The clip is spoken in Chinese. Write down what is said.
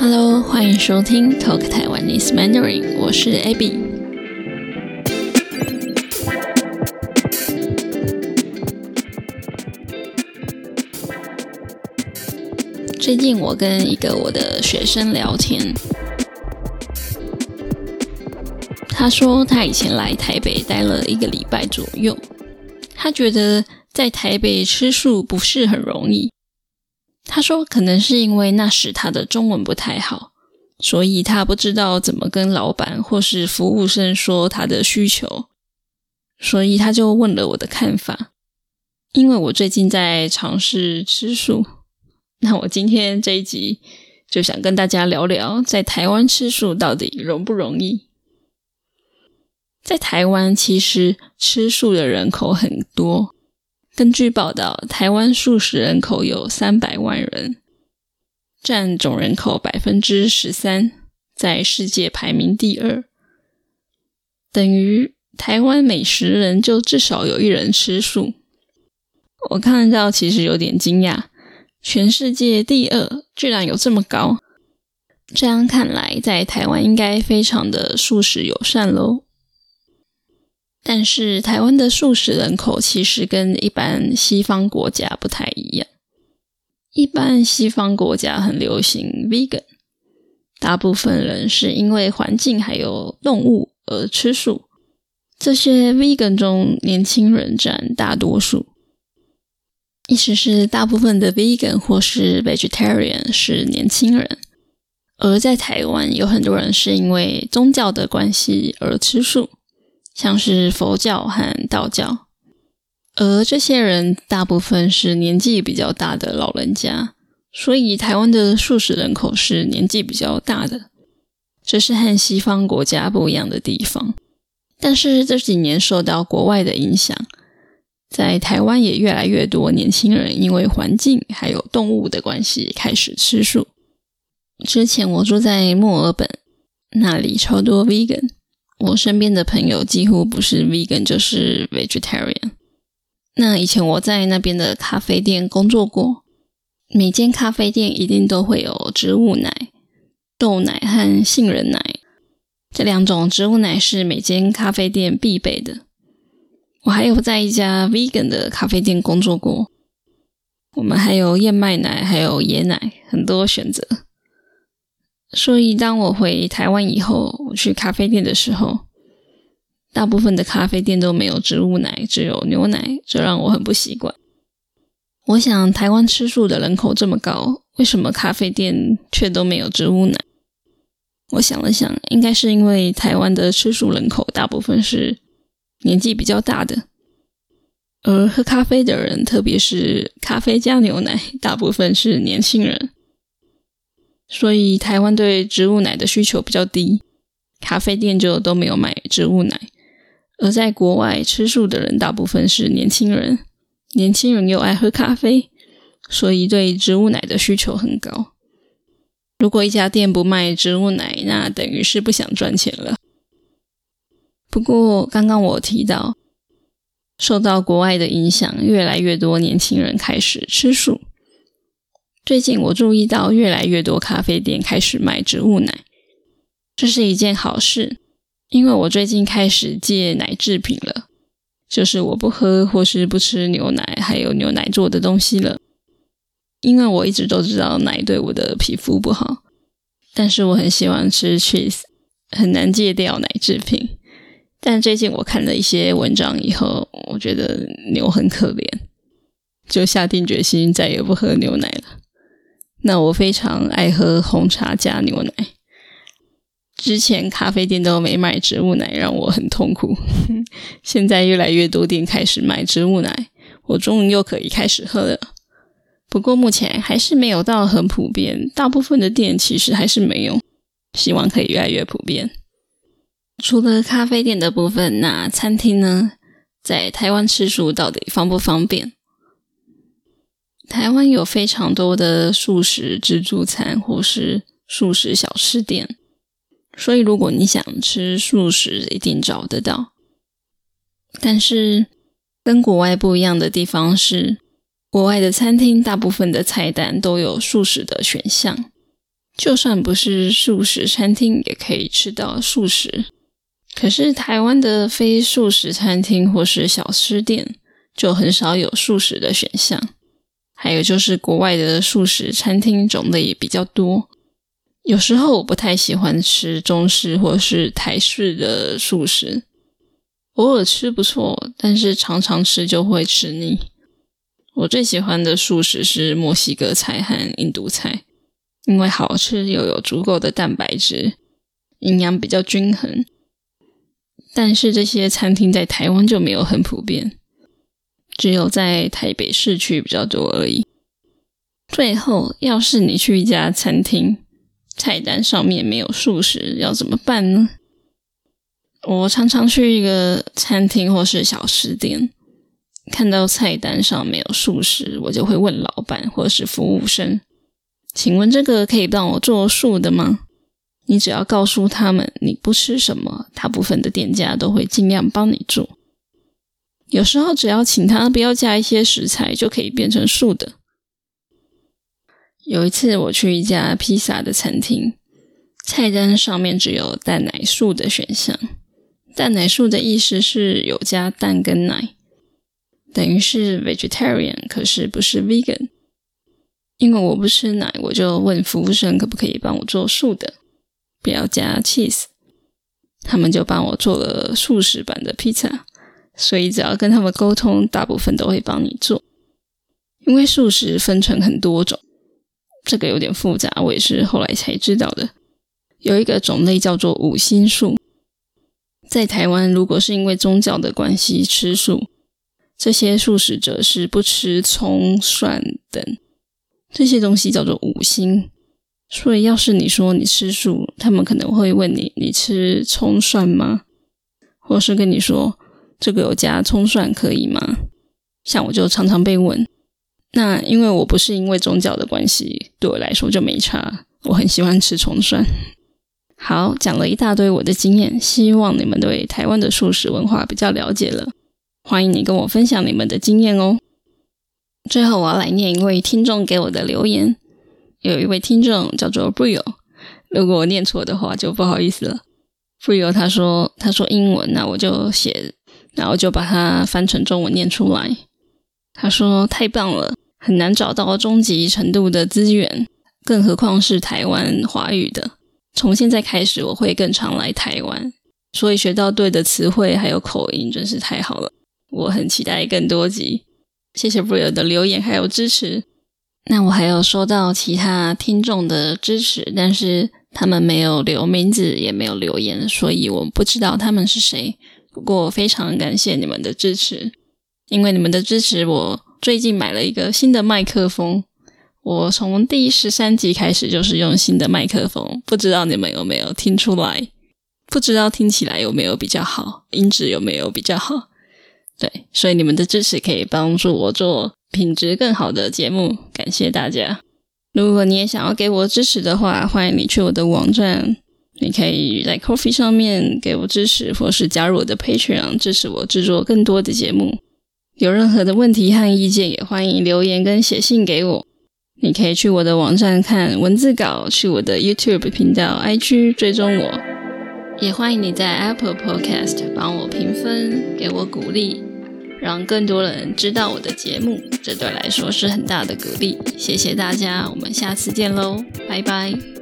Hello，欢迎收听 Talk Taiwanese Mandarin，我是 Abby。最近我跟一个我的学生聊天，他说他以前来台北待了一个礼拜左右，他觉得在台北吃素不是很容易。他说：“可能是因为那时他的中文不太好，所以他不知道怎么跟老板或是服务生说他的需求，所以他就问了我的看法。因为我最近在尝试吃素，那我今天这一集就想跟大家聊聊，在台湾吃素到底容不容易？在台湾其实吃素的人口很多。”根据报道，台湾素食人口有三百万人，占总人口百分之十三，在世界排名第二。等于台湾每十人就至少有一人吃素。我看到其实有点惊讶，全世界第二居然有这么高。这样看来，在台湾应该非常的素食友善喽。但是台湾的素食人口其实跟一般西方国家不太一样。一般西方国家很流行 vegan，大部分人是因为环境还有动物而吃素。这些 vegan 中，年轻人占大多数，意思是大部分的 vegan 或是 vegetarian 是年轻人。而在台湾，有很多人是因为宗教的关系而吃素。像是佛教和道教，而这些人大部分是年纪比较大的老人家，所以台湾的素食人口是年纪比较大的，这是和西方国家不一样的地方。但是这几年受到国外的影响，在台湾也越来越多年轻人因为环境还有动物的关系开始吃素。之前我住在墨尔本，那里超多 vegan。我身边的朋友几乎不是 vegan 就是 vegetarian。那以前我在那边的咖啡店工作过，每间咖啡店一定都会有植物奶、豆奶和杏仁奶这两种植物奶是每间咖啡店必备的。我还有在一家 vegan 的咖啡店工作过，我们还有燕麦奶，还有椰奶，很多选择。所以，当我回台湾以后，我去咖啡店的时候，大部分的咖啡店都没有植物奶，只有牛奶，这让我很不习惯。我想，台湾吃素的人口这么高，为什么咖啡店却都没有植物奶？我想了想，应该是因为台湾的吃素人口大部分是年纪比较大的，而喝咖啡的人，特别是咖啡加牛奶，大部分是年轻人。所以台湾对植物奶的需求比较低，咖啡店就都没有卖植物奶。而在国外吃素的人大部分是年轻人，年轻人又爱喝咖啡，所以对植物奶的需求很高。如果一家店不卖植物奶，那等于是不想赚钱了。不过刚刚我提到，受到国外的影响，越来越多年轻人开始吃素。最近我注意到越来越多咖啡店开始卖植物奶，这是一件好事，因为我最近开始戒奶制品了，就是我不喝或是不吃牛奶，还有牛奶做的东西了。因为我一直都知道奶对我的皮肤不好，但是我很喜欢吃 cheese，很难戒掉奶制品。但最近我看了一些文章以后，我觉得牛很可怜，就下定决心再也不喝牛奶了。那我非常爱喝红茶加牛奶。之前咖啡店都没卖植物奶，让我很痛苦。现在越来越多店开始卖植物奶，我终于又可以开始喝了。不过目前还是没有到很普遍，大部分的店其实还是没有。希望可以越来越普遍。除了咖啡店的部分，那餐厅呢？在台湾吃素到底方不方便？台湾有非常多的素食自助餐或是素食小吃店，所以如果你想吃素食，一定找得到。但是跟国外不一样的地方是，国外的餐厅大部分的菜单都有素食的选项，就算不是素食餐厅，也可以吃到素食。可是台湾的非素食餐厅或是小吃店，就很少有素食的选项。还有就是国外的素食餐厅种类也比较多。有时候我不太喜欢吃中式或是台式的素食，偶尔吃不错，但是常常吃就会吃腻。我最喜欢的素食是墨西哥菜和印度菜，因为好吃又有足够的蛋白质，营养比较均衡。但是这些餐厅在台湾就没有很普遍。只有在台北市区比较多而已。最后，要是你去一家餐厅，菜单上面没有素食，要怎么办呢？我常常去一个餐厅或是小吃店，看到菜单上没有素食，我就会问老板或是服务生：“请问这个可以帮我做素的吗？”你只要告诉他们你不吃什么，大部分的店家都会尽量帮你做。有时候只要请他不要加一些食材，就可以变成素的。有一次我去一家披萨的餐厅，菜单上面只有蛋奶素的选项。蛋奶素的意思是有加蛋跟奶，等于是 vegetarian，可是不是 vegan。因为我不吃奶，我就问服务生可不可以帮我做素的，不要加 cheese。他们就帮我做了素食版的披萨。所以只要跟他们沟通，大部分都会帮你做。因为素食分成很多种，这个有点复杂，我也是后来才知道的。有一个种类叫做五星素，在台湾如果是因为宗教的关系吃素，这些素食者是不吃葱、蒜等这些东西，叫做五星。所以要是你说你吃素，他们可能会问你：你吃葱蒜吗？或是跟你说。这个有加葱蒜可以吗？像我就常常被问，那因为我不是因为宗教的关系，对我来说就没差。我很喜欢吃葱蒜。好，讲了一大堆我的经验，希望你们对台湾的素食文化比较了解了。欢迎你跟我分享你们的经验哦。最后我要来念一位听众给我的留言，有一位听众叫做 Brio，如果我念错的话就不好意思了。Brio 他说他说英文，那我就写。然后就把它翻成中文念出来。他说：“太棒了，很难找到中级程度的资源，更何况是台湾华语的。从现在开始，我会更常来台湾，所以学到对的词汇还有口音，真是太好了。我很期待更多集。谢谢布尔的留言还有支持。那我还有收到其他听众的支持，但是他们没有留名字，也没有留言，所以我不知道他们是谁。”不过非常感谢你们的支持，因为你们的支持，我最近买了一个新的麦克风。我从第十三集开始就是用新的麦克风，不知道你们有没有听出来？不知道听起来有没有比较好，音质有没有比较好？对，所以你们的支持可以帮助我做品质更好的节目，感谢大家。如果你也想要给我支持的话，欢迎你去我的网站。你可以在 Coffee 上面给我支持，或是加入我的 Patreon 支持我制作更多的节目。有任何的问题和意见，也欢迎留言跟写信给我。你可以去我的网站看文字稿，去我的 YouTube 频道 IG 追踪我。也欢迎你在 Apple Podcast 帮我评分，给我鼓励，让更多人知道我的节目，这对来说是很大的鼓励。谢谢大家，我们下次见喽，拜拜。